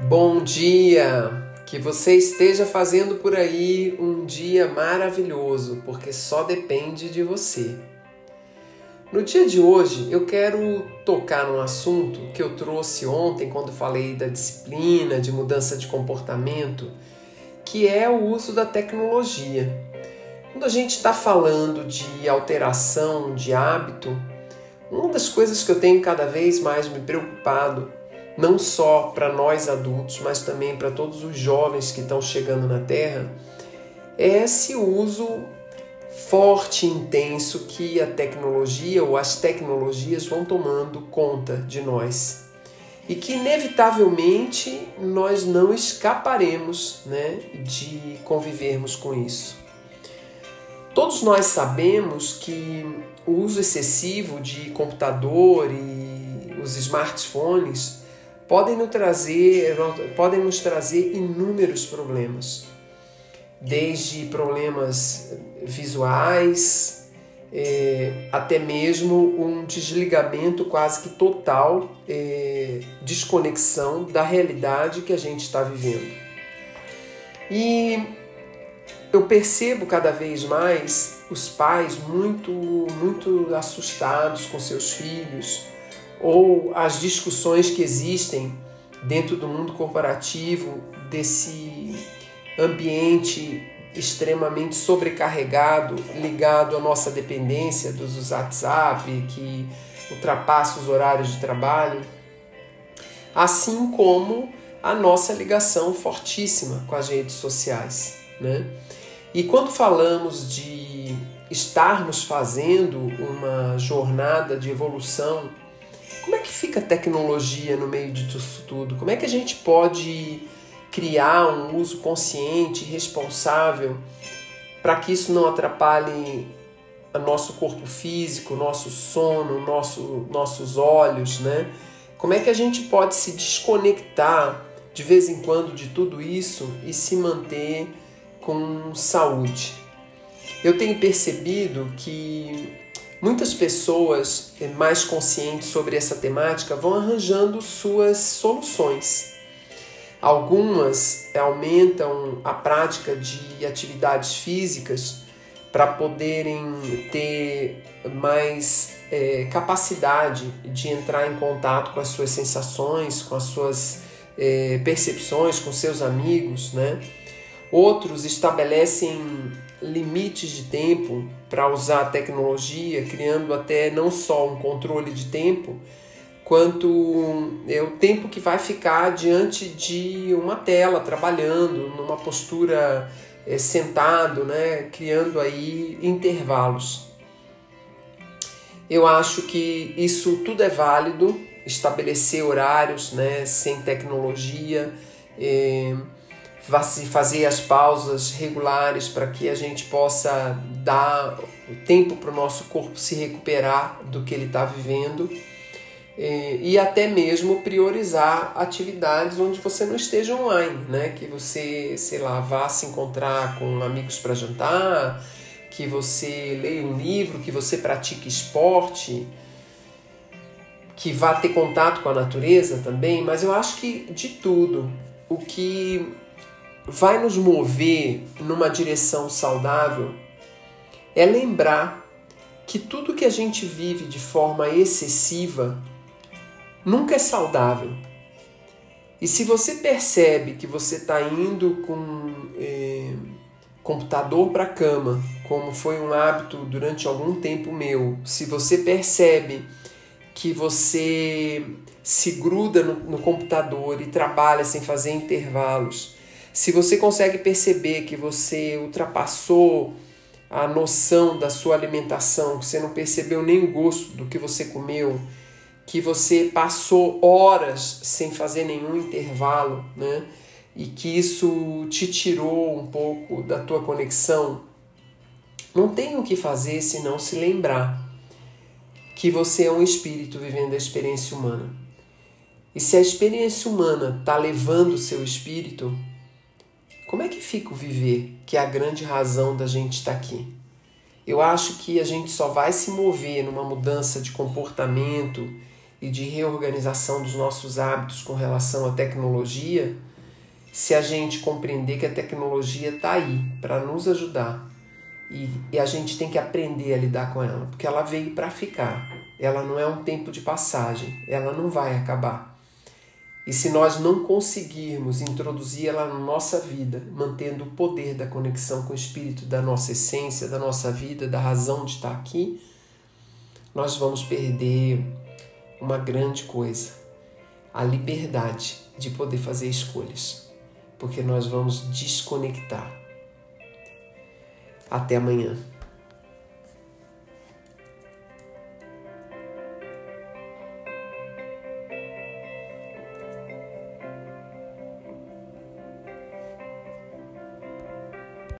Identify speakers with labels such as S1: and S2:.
S1: Bom dia! Que você esteja fazendo por aí um dia maravilhoso, porque só depende de você. No dia de hoje, eu quero tocar num assunto que eu trouxe ontem quando falei da disciplina, de mudança de comportamento, que é o uso da tecnologia. Quando a gente está falando de alteração de hábito, uma das coisas que eu tenho cada vez mais me preocupado não só para nós adultos, mas também para todos os jovens que estão chegando na Terra, é esse uso forte e intenso que a tecnologia ou as tecnologias vão tomando conta de nós. E que inevitavelmente nós não escaparemos né, de convivermos com isso. Todos nós sabemos que o uso excessivo de computador e os smartphones podem nos trazer, podem nos trazer inúmeros problemas, desde problemas visuais, é, até mesmo um desligamento quase que total, é, desconexão da realidade que a gente está vivendo. E eu percebo cada vez mais os pais muito, muito assustados com seus filhos, ou as discussões que existem dentro do mundo corporativo, desse ambiente extremamente sobrecarregado, ligado à nossa dependência dos WhatsApp, que ultrapassa os horários de trabalho, assim como a nossa ligação fortíssima com as redes sociais. Né? E quando falamos de estarmos fazendo uma jornada de evolução como é que fica a tecnologia no meio disso tudo? Como é que a gente pode criar um uso consciente, responsável, para que isso não atrapalhe o nosso corpo físico, nosso sono, nosso, nossos olhos, né? Como é que a gente pode se desconectar de vez em quando de tudo isso e se manter com saúde? Eu tenho percebido que Muitas pessoas mais conscientes sobre essa temática vão arranjando suas soluções. Algumas aumentam a prática de atividades físicas para poderem ter mais é, capacidade de entrar em contato com as suas sensações, com as suas é, percepções, com seus amigos, né? Outros estabelecem limites de tempo para usar a tecnologia, criando até não só um controle de tempo, quanto é o tempo que vai ficar diante de uma tela, trabalhando, numa postura é, sentado, né, criando aí intervalos. Eu acho que isso tudo é válido, estabelecer horários né, sem tecnologia. É, fazer as pausas regulares para que a gente possa dar o tempo para o nosso corpo se recuperar do que ele está vivendo e até mesmo priorizar atividades onde você não esteja online, né? Que você, sei lá, vá se encontrar com amigos para jantar, que você leia um livro, que você pratique esporte, que vá ter contato com a natureza também, mas eu acho que de tudo, o que vai nos mover numa direção saudável é lembrar que tudo que a gente vive de forma excessiva nunca é saudável. E se você percebe que você está indo com é, computador para a cama, como foi um hábito durante algum tempo meu, se você percebe que você se gruda no, no computador e trabalha sem fazer intervalos, se você consegue perceber que você ultrapassou a noção da sua alimentação, que você não percebeu nem o gosto do que você comeu, que você passou horas sem fazer nenhum intervalo, né? E que isso te tirou um pouco da tua conexão, não tem o que fazer senão se lembrar que você é um espírito vivendo a experiência humana. E se a experiência humana está levando o seu espírito, como é que fica o viver, que é a grande razão da gente estar aqui? Eu acho que a gente só vai se mover numa mudança de comportamento e de reorganização dos nossos hábitos com relação à tecnologia, se a gente compreender que a tecnologia está aí para nos ajudar e, e, a gente tem que aprender a lidar com ela, porque ela veio para ficar. Ela não é um tempo de passagem, ela não vai acabar. E se nós não conseguirmos introduzir ela na nossa vida, mantendo o poder da conexão com o Espírito, da nossa essência, da nossa vida, da razão de estar aqui, nós vamos perder uma grande coisa: a liberdade de poder fazer escolhas, porque nós vamos desconectar. Até amanhã.